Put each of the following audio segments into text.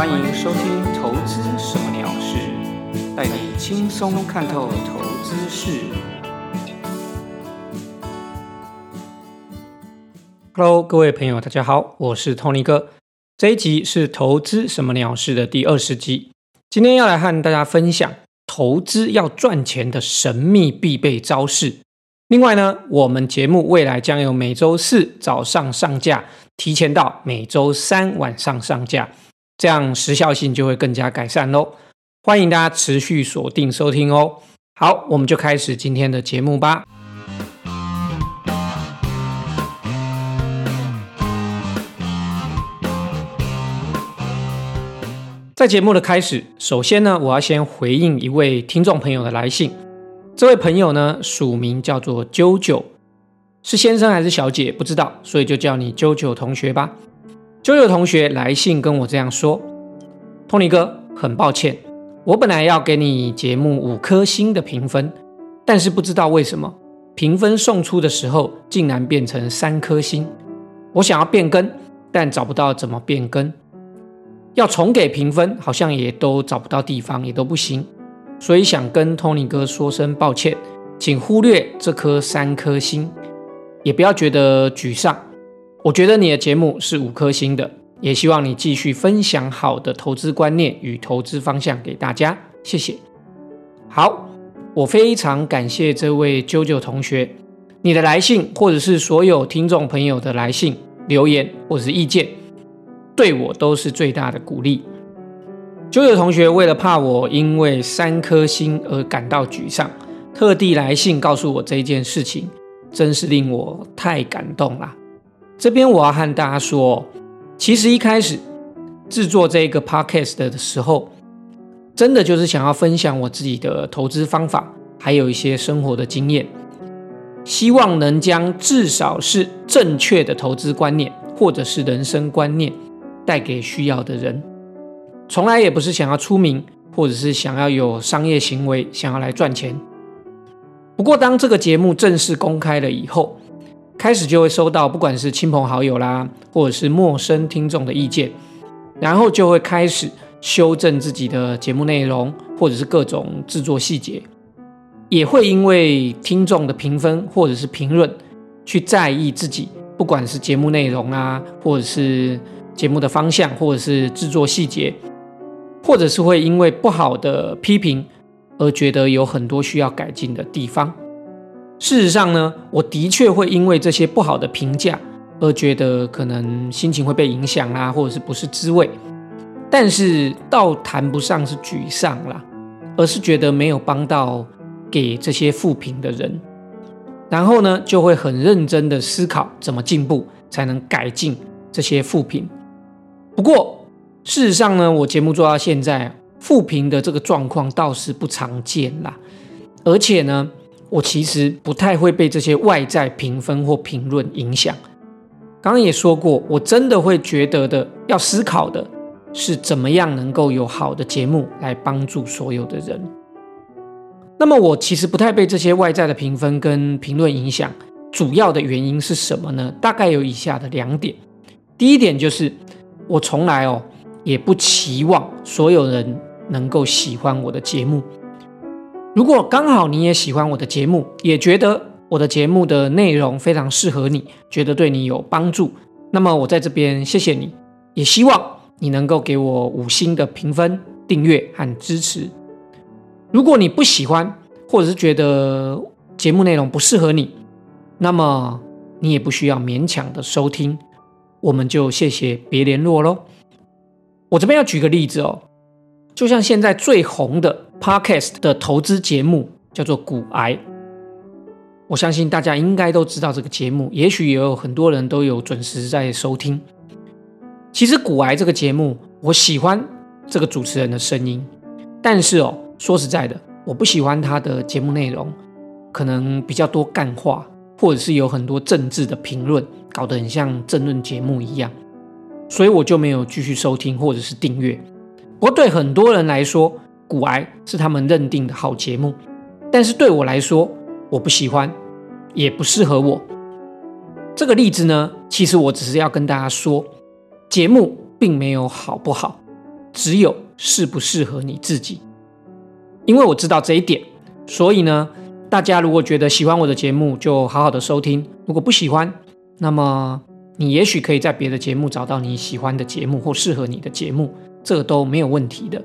欢迎收听《投资什么鸟事》，带你轻松看透投资事。Hello，各位朋友，大家好，我是 Tony 哥。这一集是《投资什么鸟事》的第二十集。今天要来和大家分享投资要赚钱的神秘必备招式。另外呢，我们节目未来将由每周四早上上架，提前到每周三晚上上架，这样时效性就会更加改善喽。欢迎大家持续锁定收听哦。好，我们就开始今天的节目吧。在节目的开始，首先呢，我要先回应一位听众朋友的来信。这位朋友呢，署名叫做啾啾，是先生还是小姐不知道，所以就叫你啾啾同学吧。啾啾同学来信跟我这样说：“Tony 哥，很抱歉，我本来要给你节目五颗星的评分，但是不知道为什么评分送出的时候竟然变成三颗星。我想要变更，但找不到怎么变更，要重给评分，好像也都找不到地方，也都不行。”所以想跟 Tony 哥说声抱歉，请忽略这颗三颗星，也不要觉得沮丧。我觉得你的节目是五颗星的，也希望你继续分享好的投资观念与投资方向给大家，谢谢。好，我非常感谢这位啾啾同学，你的来信或者是所有听众朋友的来信留言或者是意见，对我都是最大的鼓励。九九同学为了怕我因为三颗星而感到沮丧，特地来信告诉我这件事情，真是令我太感动了。这边我要和大家说，其实一开始制作这个 podcast 的时候，真的就是想要分享我自己的投资方法，还有一些生活的经验，希望能将至少是正确的投资观念或者是人生观念带给需要的人。从来也不是想要出名，或者是想要有商业行为，想要来赚钱。不过，当这个节目正式公开了以后，开始就会收到不管是亲朋好友啦，或者是陌生听众的意见，然后就会开始修正自己的节目内容，或者是各种制作细节，也会因为听众的评分或者是评论，去在意自己，不管是节目内容啊，或者是节目的方向，或者是制作细节。或者是会因为不好的批评而觉得有很多需要改进的地方。事实上呢，我的确会因为这些不好的评价而觉得可能心情会被影响啦，或者是不是滋味。但是倒谈不上是沮丧啦，而是觉得没有帮到给这些负评的人。然后呢，就会很认真的思考怎么进步，才能改进这些负评。不过，事实上呢，我节目做到现在，负评的这个状况倒是不常见啦。而且呢，我其实不太会被这些外在评分或评论影响。刚刚也说过，我真的会觉得的，要思考的是怎么样能够有好的节目来帮助所有的人。那么我其实不太被这些外在的评分跟评论影响，主要的原因是什么呢？大概有以下的两点。第一点就是我从来哦。也不期望所有人能够喜欢我的节目。如果刚好你也喜欢我的节目，也觉得我的节目的内容非常适合你，觉得对你有帮助，那么我在这边谢谢你，也希望你能够给我五星的评分、订阅和支持。如果你不喜欢，或者是觉得节目内容不适合你，那么你也不需要勉强的收听，我们就谢谢别联络喽。我这边要举个例子哦，就像现在最红的 podcast 的投资节目叫做《股癌》，我相信大家应该都知道这个节目，也许也有很多人都有准时在收听。其实《股癌》这个节目，我喜欢这个主持人的声音，但是哦，说实在的，我不喜欢他的节目内容，可能比较多干话，或者是有很多政治的评论，搞得很像政论节目一样。所以我就没有继续收听或者是订阅。不过对很多人来说，骨癌是他们认定的好节目，但是对我来说，我不喜欢，也不适合我。这个例子呢，其实我只是要跟大家说，节目并没有好不好，只有适不适合你自己。因为我知道这一点，所以呢，大家如果觉得喜欢我的节目，就好好的收听；如果不喜欢，那么你也许可以在别的节目找到你喜欢的节目或适合你的节目，这都没有问题的。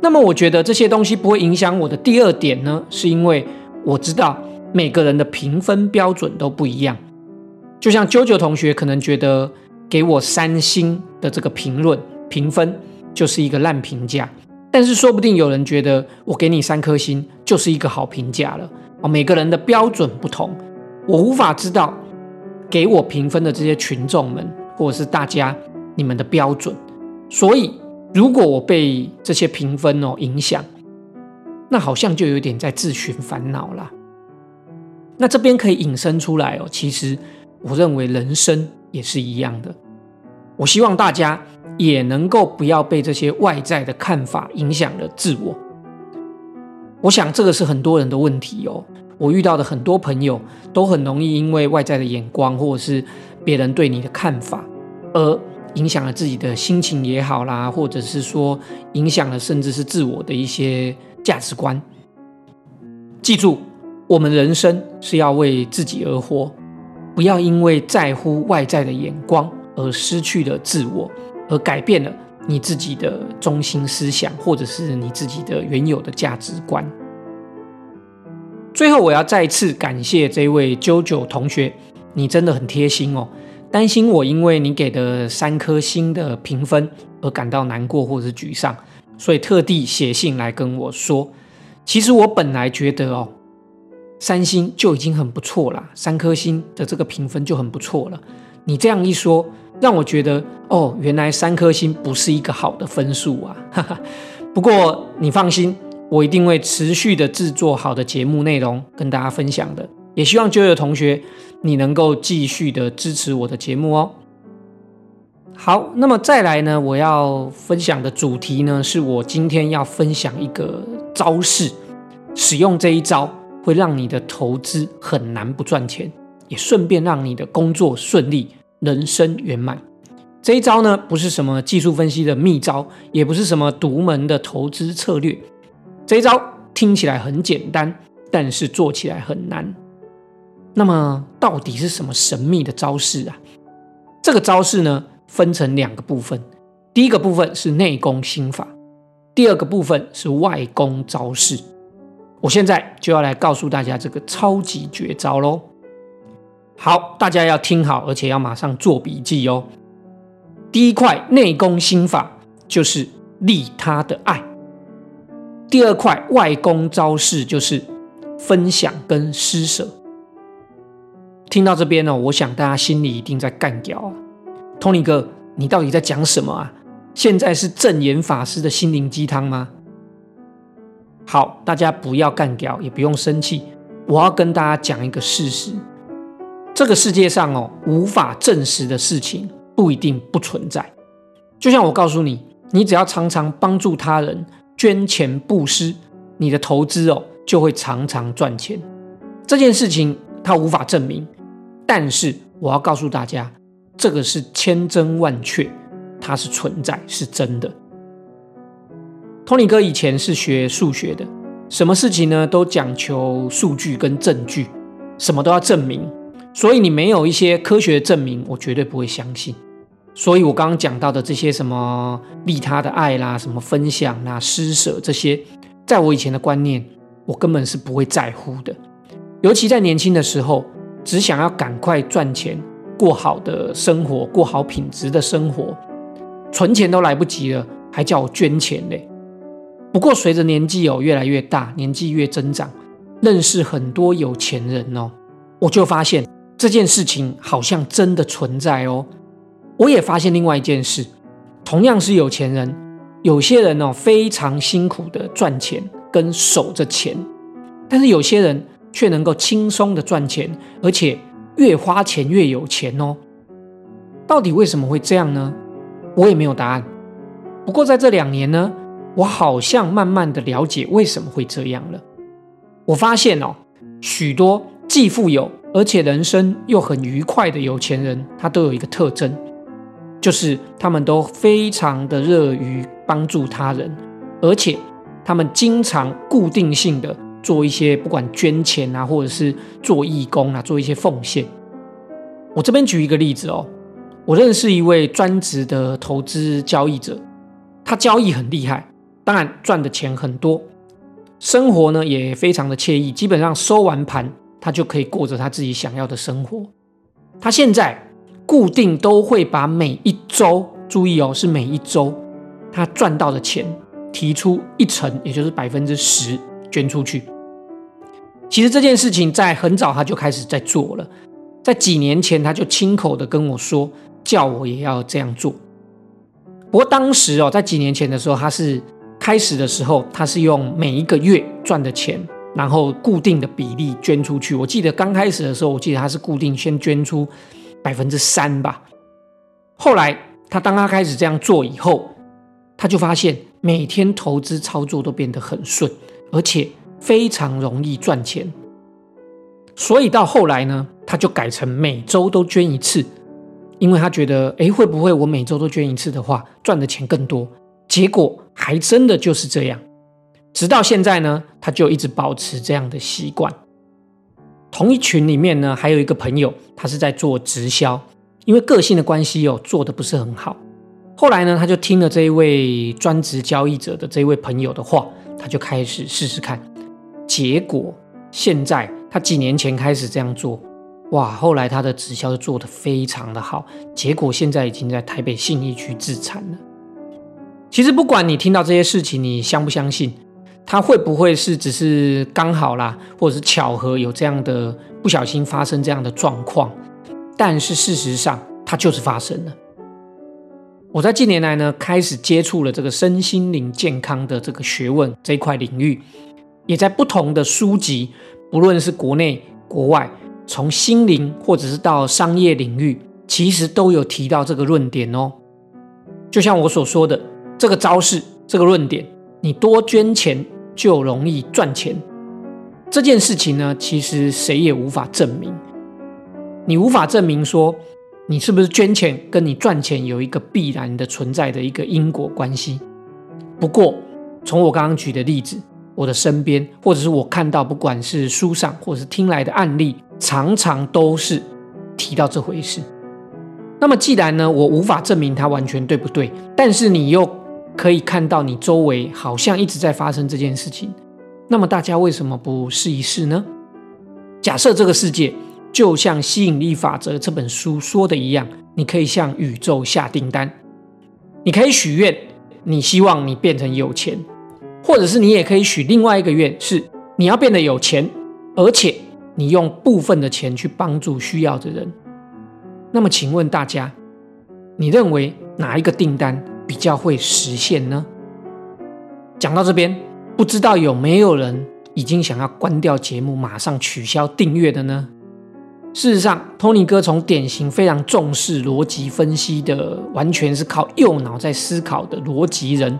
那么我觉得这些东西不会影响我的第二点呢，是因为我知道每个人的评分标准都不一样。就像啾啾同学可能觉得给我三星的这个评论评分就是一个烂评价，但是说不定有人觉得我给你三颗星就是一个好评价了。哦，每个人的标准不同，我无法知道给我评分的这些群众们或者是大家你们的标准，所以。如果我被这些评分哦影响，那好像就有点在自寻烦恼了。那这边可以引申出来哦，其实我认为人生也是一样的。我希望大家也能够不要被这些外在的看法影响了自我。我想这个是很多人的问题哦。我遇到的很多朋友都很容易因为外在的眼光或者是别人对你的看法而。影响了自己的心情也好啦，或者是说影响了甚至是自我的一些价值观。记住，我们人生是要为自己而活，不要因为在乎外在的眼光而失去了自我，而改变了你自己的中心思想，或者是你自己的原有的价值观。最后，我要再次感谢这位啾啾同学，你真的很贴心哦。担心我因为你给的三颗星的评分而感到难过或者是沮丧，所以特地写信来跟我说。其实我本来觉得哦，三星就已经很不错啦，三颗星的这个评分就很不错了。你这样一说，让我觉得哦，原来三颗星不是一个好的分数啊。哈 哈不过你放心，我一定会持续的制作好的节目内容跟大家分享的。也希望九友同学，你能够继续的支持我的节目哦。好，那么再来呢，我要分享的主题呢，是我今天要分享一个招式，使用这一招会让你的投资很难不赚钱，也顺便让你的工作顺利，人生圆满。这一招呢，不是什么技术分析的秘招，也不是什么独门的投资策略。这一招听起来很简单，但是做起来很难。那么到底是什么神秘的招式啊？这个招式呢，分成两个部分。第一个部分是内功心法，第二个部分是外功招式。我现在就要来告诉大家这个超级绝招喽！好，大家要听好，而且要马上做笔记哦。第一块内功心法就是利他的爱，第二块外功招式就是分享跟施舍。听到这边呢，我想大家心里一定在干掉啊，Tony 哥，你到底在讲什么啊？现在是正言法师的心灵鸡汤吗？好，大家不要干掉，也不用生气，我要跟大家讲一个事实：这个世界上哦，无法证实的事情不一定不存在。就像我告诉你，你只要常常帮助他人、捐钱布施，你的投资哦就会常常赚钱。这件事情它无法证明。但是我要告诉大家，这个是千真万确，它是存在，是真的。托尼哥以前是学数学的，什么事情呢都讲求数据跟证据，什么都要证明。所以你没有一些科学证明，我绝对不会相信。所以我刚刚讲到的这些什么利他的爱啦，什么分享啦、施舍这些，在我以前的观念，我根本是不会在乎的，尤其在年轻的时候。只想要赶快赚钱，过好的生活，过好品质的生活，存钱都来不及了，还叫我捐钱嘞。不过随着年纪哦越来越大，年纪越增长，认识很多有钱人哦，我就发现这件事情好像真的存在哦。我也发现另外一件事，同样是有钱人，有些人哦非常辛苦的赚钱跟守着钱，但是有些人。却能够轻松的赚钱，而且越花钱越有钱哦。到底为什么会这样呢？我也没有答案。不过在这两年呢，我好像慢慢的了解为什么会这样了。我发现哦，许多既富有而且人生又很愉快的有钱人，他都有一个特征，就是他们都非常的乐于帮助他人，而且他们经常固定性的做一些不管捐钱啊，或者是做义工啊，做一些奉献。我这边举一个例子哦，我认识一位专职的投资交易者，他交易很厉害，当然赚的钱很多，生活呢也非常的惬意，基本上收完盘。他就可以过着他自己想要的生活。他现在固定都会把每一周，注意哦，是每一周他赚到的钱提出一成，也就是百分之十捐出去。其实这件事情在很早他就开始在做了，在几年前他就亲口的跟我说，叫我也要这样做。不过当时哦，在几年前的时候，他是开始的时候，他是用每一个月赚的钱。然后固定的比例捐出去。我记得刚开始的时候，我记得他是固定先捐出百分之三吧。后来他当他开始这样做以后，他就发现每天投资操作都变得很顺，而且非常容易赚钱。所以到后来呢，他就改成每周都捐一次，因为他觉得，哎，会不会我每周都捐一次的话，赚的钱更多？结果还真的就是这样。直到现在呢，他就一直保持这样的习惯。同一群里面呢，还有一个朋友，他是在做直销，因为个性的关系哦，做的不是很好。后来呢，他就听了这一位专职交易者的这一位朋友的话，他就开始试试看。结果现在他几年前开始这样做，哇！后来他的直销做得非常的好，结果现在已经在台北信义区自产了。其实不管你听到这些事情，你相不相信？他会不会是只是刚好啦，或者是巧合有这样的不小心发生这样的状况？但是事实上，它就是发生了。我在近年来呢，开始接触了这个身心灵健康的这个学问这一块领域，也在不同的书籍，不论是国内国外，从心灵或者是到商业领域，其实都有提到这个论点哦。就像我所说的，这个招式，这个论点，你多捐钱。就容易赚钱，这件事情呢，其实谁也无法证明。你无法证明说，你是不是捐钱跟你赚钱有一个必然的存在的一个因果关系。不过，从我刚刚举的例子，我的身边或者是我看到，不管是书上或者是听来的案例，常常都是提到这回事。那么，既然呢，我无法证明它完全对不对，但是你又。可以看到你周围好像一直在发生这件事情，那么大家为什么不试一试呢？假设这个世界就像《吸引力法则》这本书说的一样，你可以向宇宙下订单，你可以许愿，你希望你变成有钱，或者是你也可以许另外一个愿，是你要变得有钱，而且你用部分的钱去帮助需要的人。那么，请问大家，你认为哪一个订单？比较会实现呢？讲到这边，不知道有没有人已经想要关掉节目，马上取消订阅的呢？事实上，Tony 哥从典型非常重视逻辑分析的，完全是靠右脑在思考的逻辑人，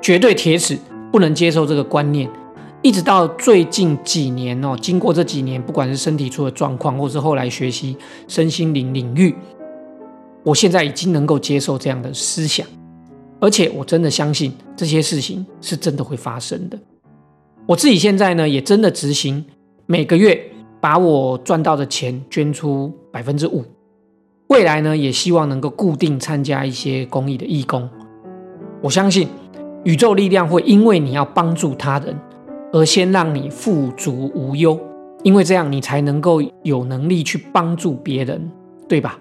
绝对铁齿不能接受这个观念。一直到最近几年哦，经过这几年，不管是身体出了状况，或是后来学习身心灵领域，我现在已经能够接受这样的思想。而且我真的相信这些事情是真的会发生的。我自己现在呢，也真的执行每个月把我赚到的钱捐出百分之五。未来呢，也希望能够固定参加一些公益的义工。我相信宇宙力量会因为你要帮助他人，而先让你富足无忧，因为这样你才能够有能力去帮助别人，对吧？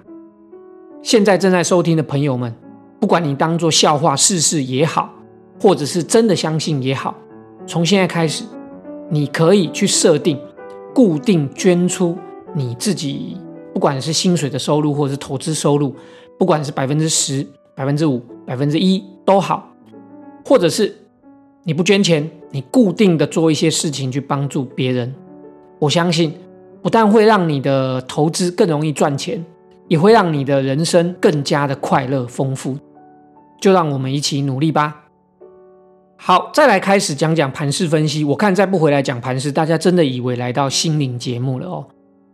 现在正在收听的朋友们。不管你当做笑话试试也好，或者是真的相信也好，从现在开始，你可以去设定固定捐出你自己，不管是薪水的收入或者是投资收入，不管是百分之十、百分之五、百分之一都好，或者是你不捐钱，你固定的做一些事情去帮助别人，我相信不但会让你的投资更容易赚钱，也会让你的人生更加的快乐丰富。就让我们一起努力吧。好，再来开始讲讲盘势分析。我看再不回来讲盘势，大家真的以为来到心灵节目了哦。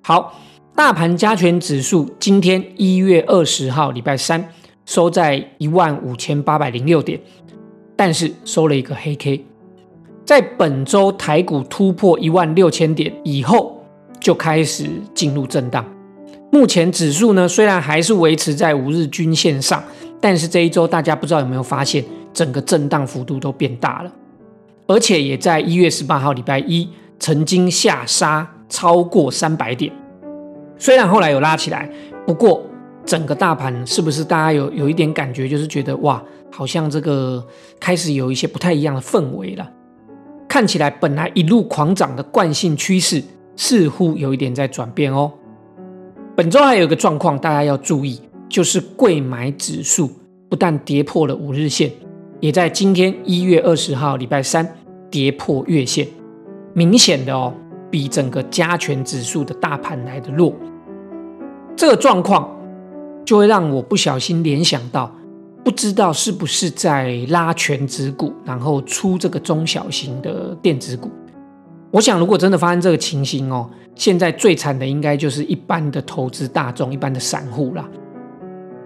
好，大盘加权指数今天一月二十号礼拜三收在一万五千八百零六点，但是收了一个黑 K。在本周台股突破一万六千点以后，就开始进入震荡。目前指数呢，虽然还是维持在五日均线上，但是这一周大家不知道有没有发现，整个震荡幅度都变大了，而且也在一月十八号礼拜一曾经下杀超过三百点。虽然后来有拉起来，不过整个大盘是不是大家有有一点感觉，就是觉得哇，好像这个开始有一些不太一样的氛围了。看起来本来一路狂涨的惯性趋势，似乎有一点在转变哦。本周还有一个状况，大家要注意，就是贵买指数不但跌破了五日线，也在今天一月二十号礼拜三跌破月线，明显的哦，比整个加权指数的大盘来的弱。这个状况就会让我不小心联想到。不知道是不是在拉全指股，然后出这个中小型的电子股？我想，如果真的发生这个情形哦，现在最惨的应该就是一般的投资大众、一般的散户啦。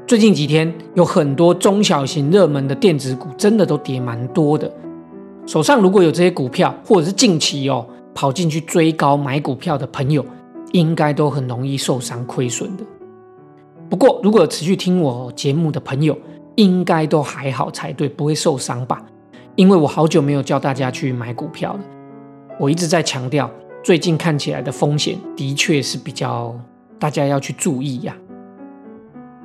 最近几天有很多中小型热门的电子股，真的都跌蛮多的。手上如果有这些股票，或者是近期哦跑进去追高买股票的朋友，应该都很容易受伤亏损的。不过，如果持续听我节目的朋友，应该都还好才对，不会受伤吧？因为我好久没有叫大家去买股票了。我一直在强调，最近看起来的风险的确是比较大家要去注意呀。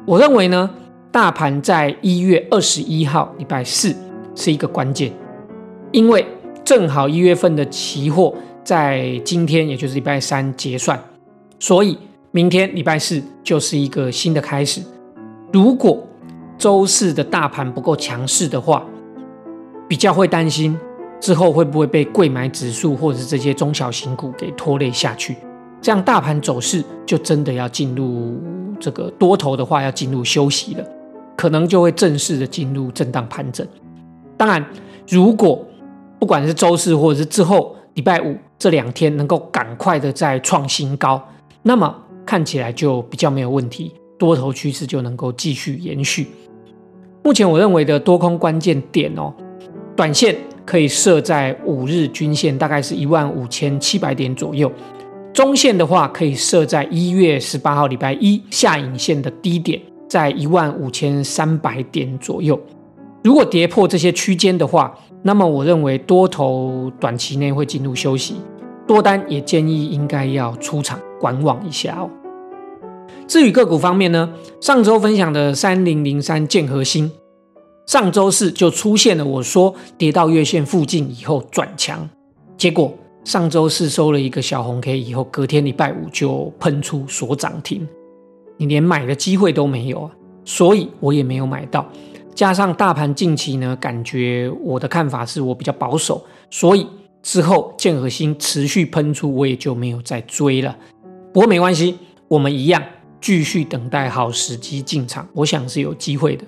我认为呢，大盘在一月二十一号礼拜四是一个关键，因为正好一月份的期货在今天，也就是礼拜三结算，所以明天礼拜四就是一个新的开始。如果周四的大盘不够强势的话，比较会担心之后会不会被贵买指数或者是这些中小型股给拖累下去。这样大盘走势就真的要进入这个多头的话，要进入休息了，可能就会正式的进入震荡盘整。当然，如果不管是周四或者是之后礼拜五这两天能够赶快的再创新高，那么看起来就比较没有问题，多头趋势就能够继续延续。目前我认为的多空关键点哦，短线可以设在五日均线，大概是一万五千七百点左右；中线的话，可以设在一月十八号礼拜一下影线的低点，在一万五千三百点左右。如果跌破这些区间的话，那么我认为多头短期内会进入休息，多单也建议应该要出场观望一下哦。至于个股方面呢，上周分享的三零零三建核心，上周四就出现了我说跌到月线附近以后转强，结果上周四收了一个小红 K 以后，隔天礼拜五就喷出所涨停，你连买的机会都没有啊，所以我也没有买到。加上大盘近期呢，感觉我的看法是我比较保守，所以之后建核心持续喷出，我也就没有再追了。不过没关系，我们一样。继续等待好时机进场，我想是有机会的。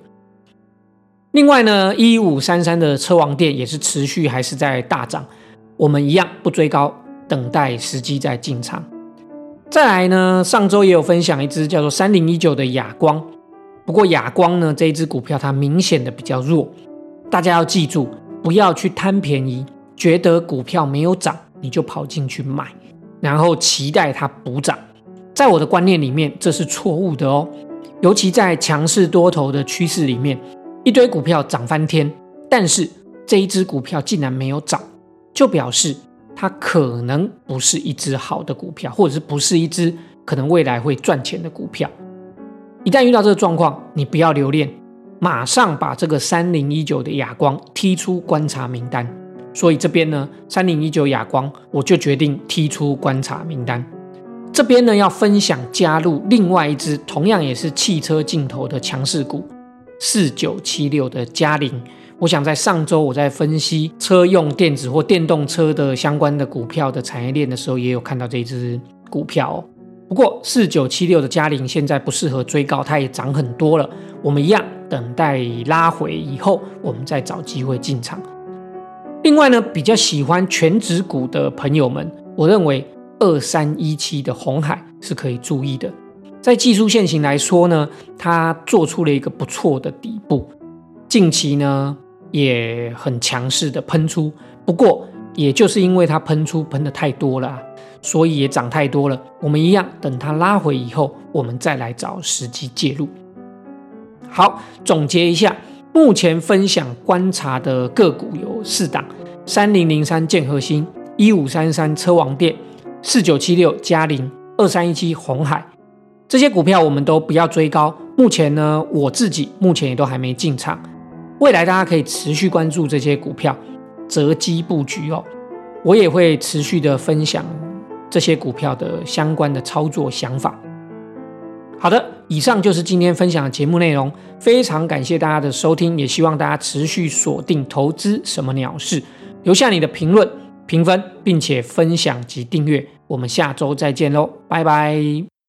另外呢，一五三三的车王店也是持续还是在大涨，我们一样不追高，等待时机再进场。再来呢，上周也有分享一只叫做三零一九的亚光，不过亚光呢这一只股票它明显的比较弱，大家要记住，不要去贪便宜，觉得股票没有涨你就跑进去买，然后期待它补涨。在我的观念里面，这是错误的哦。尤其在强势多头的趋势里面，一堆股票涨翻天，但是这一只股票竟然没有涨，就表示它可能不是一只好的股票，或者是不是一只可能未来会赚钱的股票。一旦遇到这个状况，你不要留恋，马上把这个三零一九的哑光踢出观察名单。所以这边呢，三零一九哑光，我就决定踢出观察名单。这边呢要分享加入另外一只同样也是汽车镜头的强势股四九七六的嘉陵。我想在上周我在分析车用电子或电动车的相关的股票的产业链的时候，也有看到这只股票。不过四九七六的嘉陵现在不适合追高，它也涨很多了。我们一样等待拉回以后，我们再找机会进场。另外呢，比较喜欢全指股的朋友们，我认为。二三一七的红海是可以注意的，在技术线型来说呢，它做出了一个不错的底部，近期呢也很强势的喷出。不过，也就是因为它喷出喷的太多了，所以也涨太多了。我们一样等它拉回以后，我们再来找时机介入。好，总结一下，目前分享观察的个股有四档：三零零三建核心、一五三三车王店、四九七六嘉陵、二三一七红海。这些股票我们都不要追高，目前呢，我自己目前也都还没进场。未来大家可以持续关注这些股票，择机布局哦。我也会持续的分享这些股票的相关的操作想法。好的，以上就是今天分享的节目内容，非常感谢大家的收听，也希望大家持续锁定投资什么鸟事，留下你的评论、评分，并且分享及订阅。我们下周再见喽，拜拜。